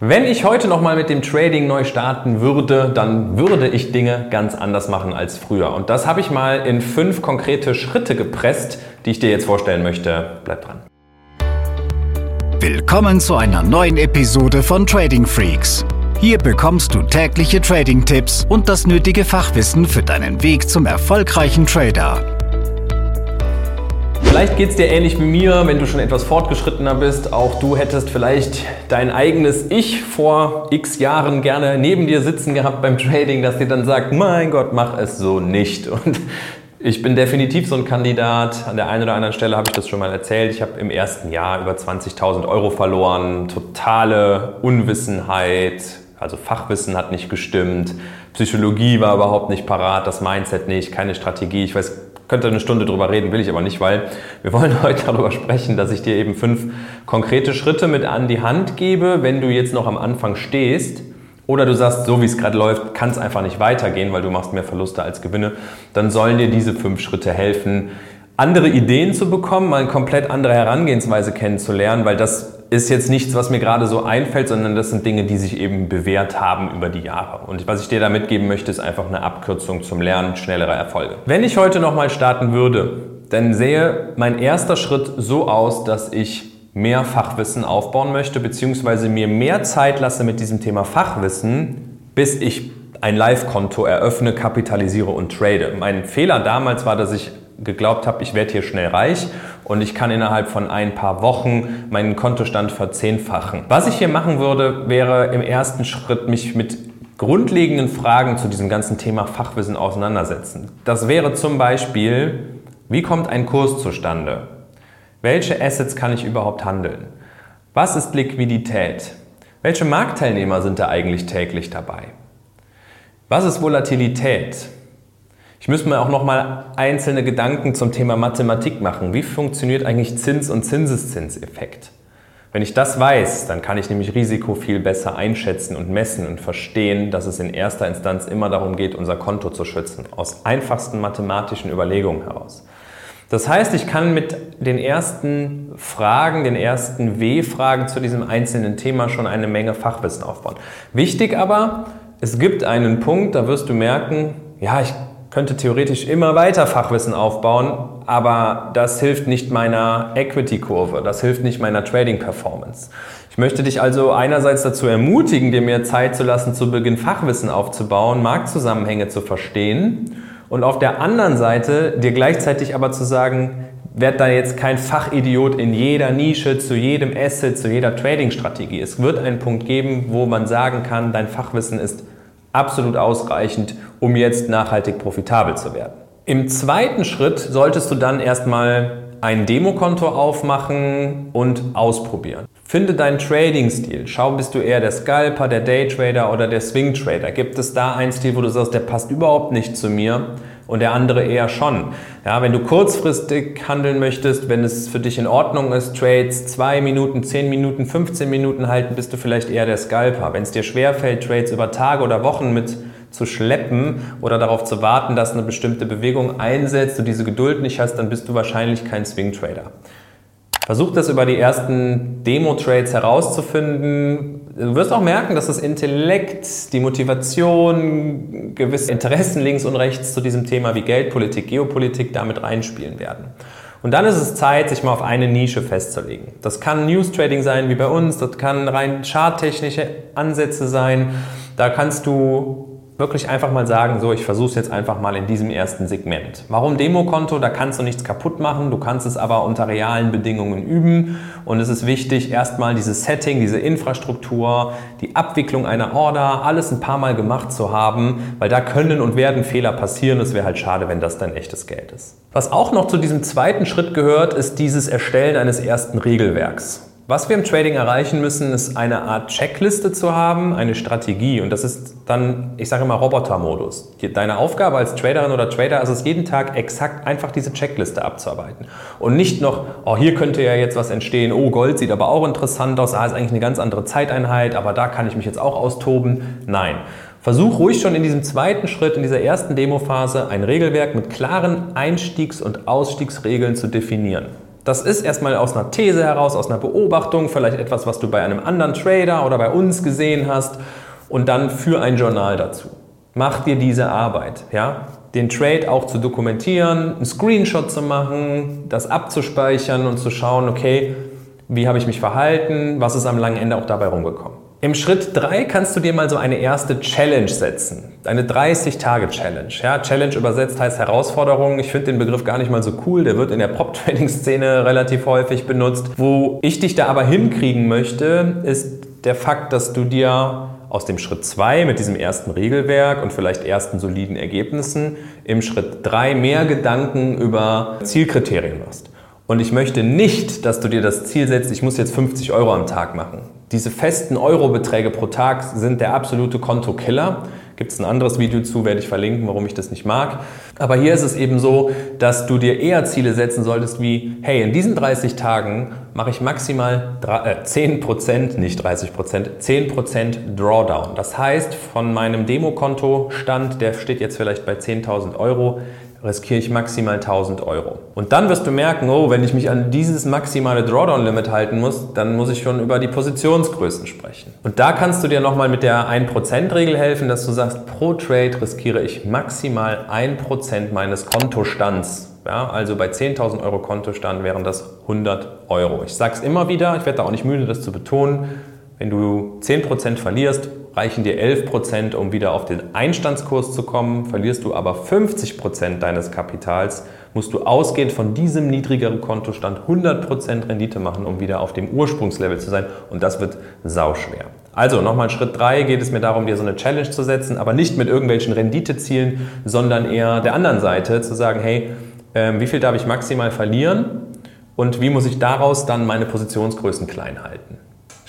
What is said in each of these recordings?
Wenn ich heute nochmal mit dem Trading neu starten würde, dann würde ich Dinge ganz anders machen als früher. Und das habe ich mal in fünf konkrete Schritte gepresst, die ich dir jetzt vorstellen möchte. Bleib dran. Willkommen zu einer neuen Episode von Trading Freaks. Hier bekommst du tägliche Trading-Tipps und das nötige Fachwissen für deinen Weg zum erfolgreichen Trader. Vielleicht geht es dir ähnlich wie mir, wenn du schon etwas fortgeschrittener bist. Auch du hättest vielleicht dein eigenes Ich vor x Jahren gerne neben dir sitzen gehabt beim Trading, das dir dann sagt, mein Gott, mach es so nicht. Und ich bin definitiv so ein Kandidat. An der einen oder anderen Stelle habe ich das schon mal erzählt. Ich habe im ersten Jahr über 20.000 Euro verloren. Totale Unwissenheit. Also Fachwissen hat nicht gestimmt. Psychologie war überhaupt nicht parat. Das Mindset nicht. Keine Strategie. Ich weiß könnte eine Stunde drüber reden, will ich aber nicht, weil wir wollen heute darüber sprechen, dass ich dir eben fünf konkrete Schritte mit an die Hand gebe, wenn du jetzt noch am Anfang stehst oder du sagst, so wie es gerade läuft, kann es einfach nicht weitergehen, weil du machst mehr Verluste als Gewinne, dann sollen dir diese fünf Schritte helfen, andere Ideen zu bekommen, mal eine komplett andere Herangehensweise kennenzulernen, weil das ist jetzt nichts, was mir gerade so einfällt, sondern das sind Dinge, die sich eben bewährt haben über die Jahre. Und was ich dir da mitgeben möchte, ist einfach eine Abkürzung zum Lernen schnellerer Erfolge. Wenn ich heute nochmal starten würde, dann sähe mein erster Schritt so aus, dass ich mehr Fachwissen aufbauen möchte, beziehungsweise mir mehr Zeit lasse mit diesem Thema Fachwissen, bis ich ein Live-Konto eröffne, kapitalisiere und trade. Mein Fehler damals war, dass ich geglaubt habe, ich werde hier schnell reich und ich kann innerhalb von ein paar Wochen meinen Kontostand verzehnfachen. Was ich hier machen würde, wäre im ersten Schritt mich mit grundlegenden Fragen zu diesem ganzen Thema Fachwissen auseinandersetzen. Das wäre zum Beispiel, wie kommt ein Kurs zustande? Welche Assets kann ich überhaupt handeln? Was ist Liquidität? Welche Marktteilnehmer sind da eigentlich täglich dabei? Was ist Volatilität? Ich müsste mir auch noch mal einzelne Gedanken zum Thema Mathematik machen. Wie funktioniert eigentlich Zins- und Zinseszinseffekt? Wenn ich das weiß, dann kann ich nämlich Risiko viel besser einschätzen und messen und verstehen, dass es in erster Instanz immer darum geht, unser Konto zu schützen, aus einfachsten mathematischen Überlegungen heraus. Das heißt, ich kann mit den ersten Fragen, den ersten W-Fragen zu diesem einzelnen Thema schon eine Menge Fachwissen aufbauen. Wichtig aber, es gibt einen Punkt, da wirst du merken, ja, ich könnte theoretisch immer weiter Fachwissen aufbauen, aber das hilft nicht meiner Equity-Kurve, das hilft nicht meiner Trading-Performance. Ich möchte dich also einerseits dazu ermutigen, dir mehr Zeit zu lassen, zu Beginn Fachwissen aufzubauen, Marktzusammenhänge zu verstehen und auf der anderen Seite dir gleichzeitig aber zu sagen, werd da jetzt kein Fachidiot in jeder Nische, zu jedem Asset, zu jeder Trading-Strategie. Es wird einen Punkt geben, wo man sagen kann, dein Fachwissen ist absolut ausreichend, um jetzt nachhaltig profitabel zu werden. Im zweiten Schritt solltest du dann erstmal ein Demokonto aufmachen und ausprobieren. Finde deinen Trading-Stil. Schau, bist du eher der Scalper, der Daytrader oder der Swing-Trader? Gibt es da einen Stil, wo du sagst, der passt überhaupt nicht zu mir? Und der andere eher schon. Ja, wenn du kurzfristig handeln möchtest, wenn es für dich in Ordnung ist, Trades 2 Minuten, 10 Minuten, 15 Minuten halten, bist du vielleicht eher der Scalper. Wenn es dir schwerfällt, Trades über Tage oder Wochen mit zu schleppen oder darauf zu warten, dass eine bestimmte Bewegung einsetzt und diese Geduld nicht hast, dann bist du wahrscheinlich kein Swing Trader. Versuch das über die ersten Demo-Trades herauszufinden. Du wirst auch merken, dass das Intellekt, die Motivation, gewisse Interessen links und rechts zu diesem Thema wie Geldpolitik, Geopolitik damit reinspielen werden. Und dann ist es Zeit, sich mal auf eine Nische festzulegen. Das kann News Trading sein, wie bei uns, das kann rein charttechnische Ansätze sein. Da kannst du wirklich einfach mal sagen, so, ich versuche es jetzt einfach mal in diesem ersten Segment. Warum Demokonto? Da kannst du nichts kaputt machen, du kannst es aber unter realen Bedingungen üben und es ist wichtig, erstmal dieses Setting, diese Infrastruktur, die Abwicklung einer Order, alles ein paar Mal gemacht zu haben, weil da können und werden Fehler passieren. Es wäre halt schade, wenn das dein echtes Geld ist. Was auch noch zu diesem zweiten Schritt gehört, ist dieses Erstellen eines ersten Regelwerks. Was wir im Trading erreichen müssen, ist eine Art Checkliste zu haben, eine Strategie. Und das ist dann, ich sage immer, Robotermodus. Deine Aufgabe als Traderin oder Trader ist es, jeden Tag exakt einfach diese Checkliste abzuarbeiten. Und nicht noch, oh, hier könnte ja jetzt was entstehen, oh, Gold sieht aber auch interessant aus, ah, ist eigentlich eine ganz andere Zeiteinheit, aber da kann ich mich jetzt auch austoben. Nein. Versuch ruhig schon in diesem zweiten Schritt, in dieser ersten Demophase, ein Regelwerk mit klaren Einstiegs- und Ausstiegsregeln zu definieren. Das ist erstmal aus einer These heraus, aus einer Beobachtung, vielleicht etwas, was du bei einem anderen Trader oder bei uns gesehen hast und dann für ein Journal dazu. Mach dir diese Arbeit, ja? Den Trade auch zu dokumentieren, einen Screenshot zu machen, das abzuspeichern und zu schauen, okay, wie habe ich mich verhalten, was ist am langen Ende auch dabei rumgekommen. Im Schritt 3 kannst du dir mal so eine erste Challenge setzen. Eine 30-Tage-Challenge. Ja, Challenge übersetzt heißt Herausforderung. Ich finde den Begriff gar nicht mal so cool. Der wird in der Prop-Trading-Szene relativ häufig benutzt. Wo ich dich da aber hinkriegen möchte, ist der Fakt, dass du dir aus dem Schritt 2 mit diesem ersten Regelwerk und vielleicht ersten soliden Ergebnissen im Schritt 3 mehr Gedanken über Zielkriterien machst. Und ich möchte nicht, dass du dir das Ziel setzt, ich muss jetzt 50 Euro am Tag machen. Diese festen Eurobeträge pro Tag sind der absolute Kontokiller. Gibt es ein anderes Video zu, werde ich verlinken, warum ich das nicht mag. Aber hier ist es eben so, dass du dir eher Ziele setzen solltest wie, hey, in diesen 30 Tagen mache ich maximal 10%, äh, nicht 30%, 10% Drawdown. Das heißt, von meinem Demokonto-Stand, der steht jetzt vielleicht bei 10.000 Euro, riskiere ich maximal 1000 Euro. Und dann wirst du merken, oh, wenn ich mich an dieses maximale Drawdown-Limit halten muss, dann muss ich schon über die Positionsgrößen sprechen. Und da kannst du dir nochmal mit der 1%-Regel helfen, dass du sagst, pro Trade riskiere ich maximal 1% meines Kontostands. Ja, also bei 10.000 Euro Kontostand wären das 100 Euro. Ich sage es immer wieder, ich werde da auch nicht müde, das zu betonen. Wenn du 10% verlierst, reichen dir 11%, um wieder auf den Einstandskurs zu kommen. Verlierst du aber 50% deines Kapitals, musst du ausgehend von diesem niedrigeren Kontostand 100% Rendite machen, um wieder auf dem Ursprungslevel zu sein. Und das wird sauschwer. Also nochmal Schritt 3 geht es mir darum, dir so eine Challenge zu setzen, aber nicht mit irgendwelchen Renditezielen, sondern eher der anderen Seite zu sagen, hey, äh, wie viel darf ich maximal verlieren und wie muss ich daraus dann meine Positionsgrößen klein halten.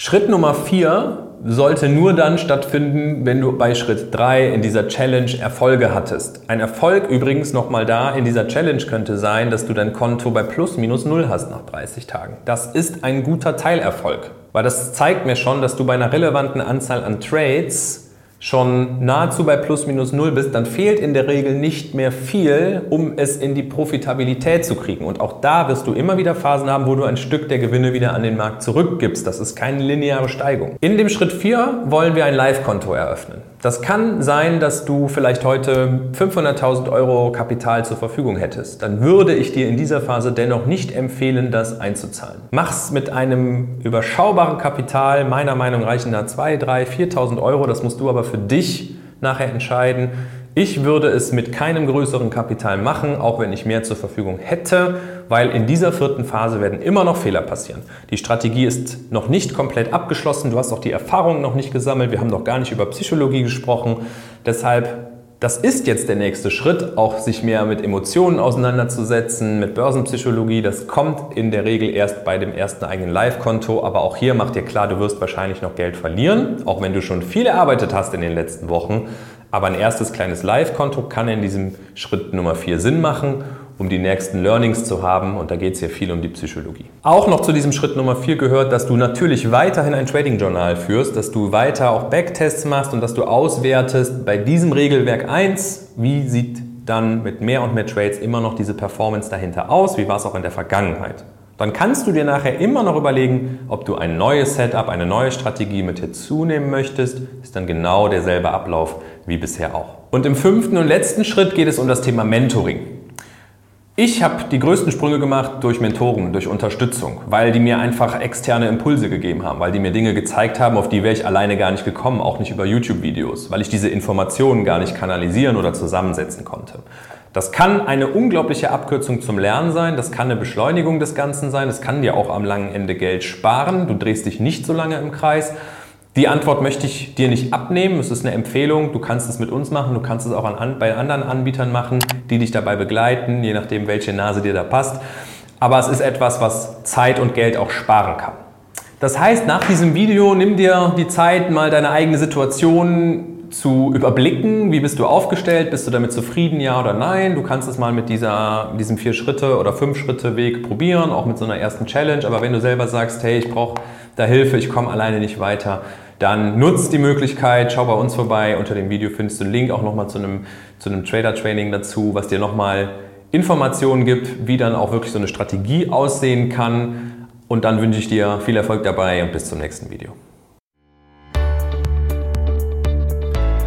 Schritt Nummer 4 sollte nur dann stattfinden, wenn du bei Schritt 3 in dieser Challenge Erfolge hattest. Ein Erfolg übrigens nochmal da in dieser Challenge könnte sein, dass du dein Konto bei plus minus null hast nach 30 Tagen. Das ist ein guter Teilerfolg, weil das zeigt mir schon, dass du bei einer relevanten Anzahl an Trades schon nahezu bei plus minus null bist, dann fehlt in der Regel nicht mehr viel, um es in die Profitabilität zu kriegen. Und auch da wirst du immer wieder Phasen haben, wo du ein Stück der Gewinne wieder an den Markt zurückgibst. Das ist keine lineare Steigung. In dem Schritt 4 wollen wir ein Live-Konto eröffnen. Das kann sein, dass du vielleicht heute 500.000 Euro Kapital zur Verfügung hättest. Dann würde ich dir in dieser Phase dennoch nicht empfehlen, das einzuzahlen. Mach's mit einem überschaubaren Kapital. Meiner Meinung nach reichen da 2, 3, 4.000 Euro. Das musst du aber für dich nachher entscheiden. Ich würde es mit keinem größeren Kapital machen, auch wenn ich mehr zur Verfügung hätte, weil in dieser vierten Phase werden immer noch Fehler passieren. Die Strategie ist noch nicht komplett abgeschlossen, du hast auch die Erfahrungen noch nicht gesammelt, wir haben noch gar nicht über Psychologie gesprochen. Deshalb, das ist jetzt der nächste Schritt, auch sich mehr mit Emotionen auseinanderzusetzen, mit Börsenpsychologie. Das kommt in der Regel erst bei dem ersten eigenen Live-Konto, aber auch hier macht dir klar, du wirst wahrscheinlich noch Geld verlieren, auch wenn du schon viel erarbeitet hast in den letzten Wochen. Aber ein erstes kleines Live-Konto kann in diesem Schritt Nummer 4 Sinn machen, um die nächsten Learnings zu haben. Und da geht es hier viel um die Psychologie. Auch noch zu diesem Schritt Nummer 4 gehört, dass du natürlich weiterhin ein Trading-Journal führst, dass du weiter auch Backtests machst und dass du auswertest bei diesem Regelwerk 1, wie sieht dann mit mehr und mehr Trades immer noch diese Performance dahinter aus, wie war es auch in der Vergangenheit. Dann kannst du dir nachher immer noch überlegen, ob du ein neues Setup, eine neue Strategie mit hinzunehmen möchtest. Ist dann genau derselbe Ablauf wie bisher auch. Und im fünften und letzten Schritt geht es um das Thema Mentoring. Ich habe die größten Sprünge gemacht durch Mentoren, durch Unterstützung, weil die mir einfach externe Impulse gegeben haben, weil die mir Dinge gezeigt haben, auf die wäre ich alleine gar nicht gekommen, auch nicht über YouTube-Videos, weil ich diese Informationen gar nicht kanalisieren oder zusammensetzen konnte. Das kann eine unglaubliche Abkürzung zum Lernen sein, das kann eine Beschleunigung des Ganzen sein, es kann dir auch am langen Ende Geld sparen, du drehst dich nicht so lange im Kreis. Die Antwort möchte ich dir nicht abnehmen, es ist eine Empfehlung, du kannst es mit uns machen, du kannst es auch an, bei anderen Anbietern machen, die dich dabei begleiten, je nachdem, welche Nase dir da passt. Aber es ist etwas, was Zeit und Geld auch sparen kann. Das heißt, nach diesem Video nimm dir die Zeit, mal deine eigene Situation zu überblicken, wie bist du aufgestellt, bist du damit zufrieden, ja oder nein. Du kannst es mal mit dieser, diesem vier Schritte oder fünf Schritte Weg probieren, auch mit so einer ersten Challenge. Aber wenn du selber sagst, hey, ich brauche da Hilfe, ich komme alleine nicht weiter, dann nutzt die Möglichkeit, schau bei uns vorbei. Unter dem Video findest du einen Link auch nochmal zu einem, zu einem Trader-Training dazu, was dir nochmal Informationen gibt, wie dann auch wirklich so eine Strategie aussehen kann. Und dann wünsche ich dir viel Erfolg dabei und bis zum nächsten Video.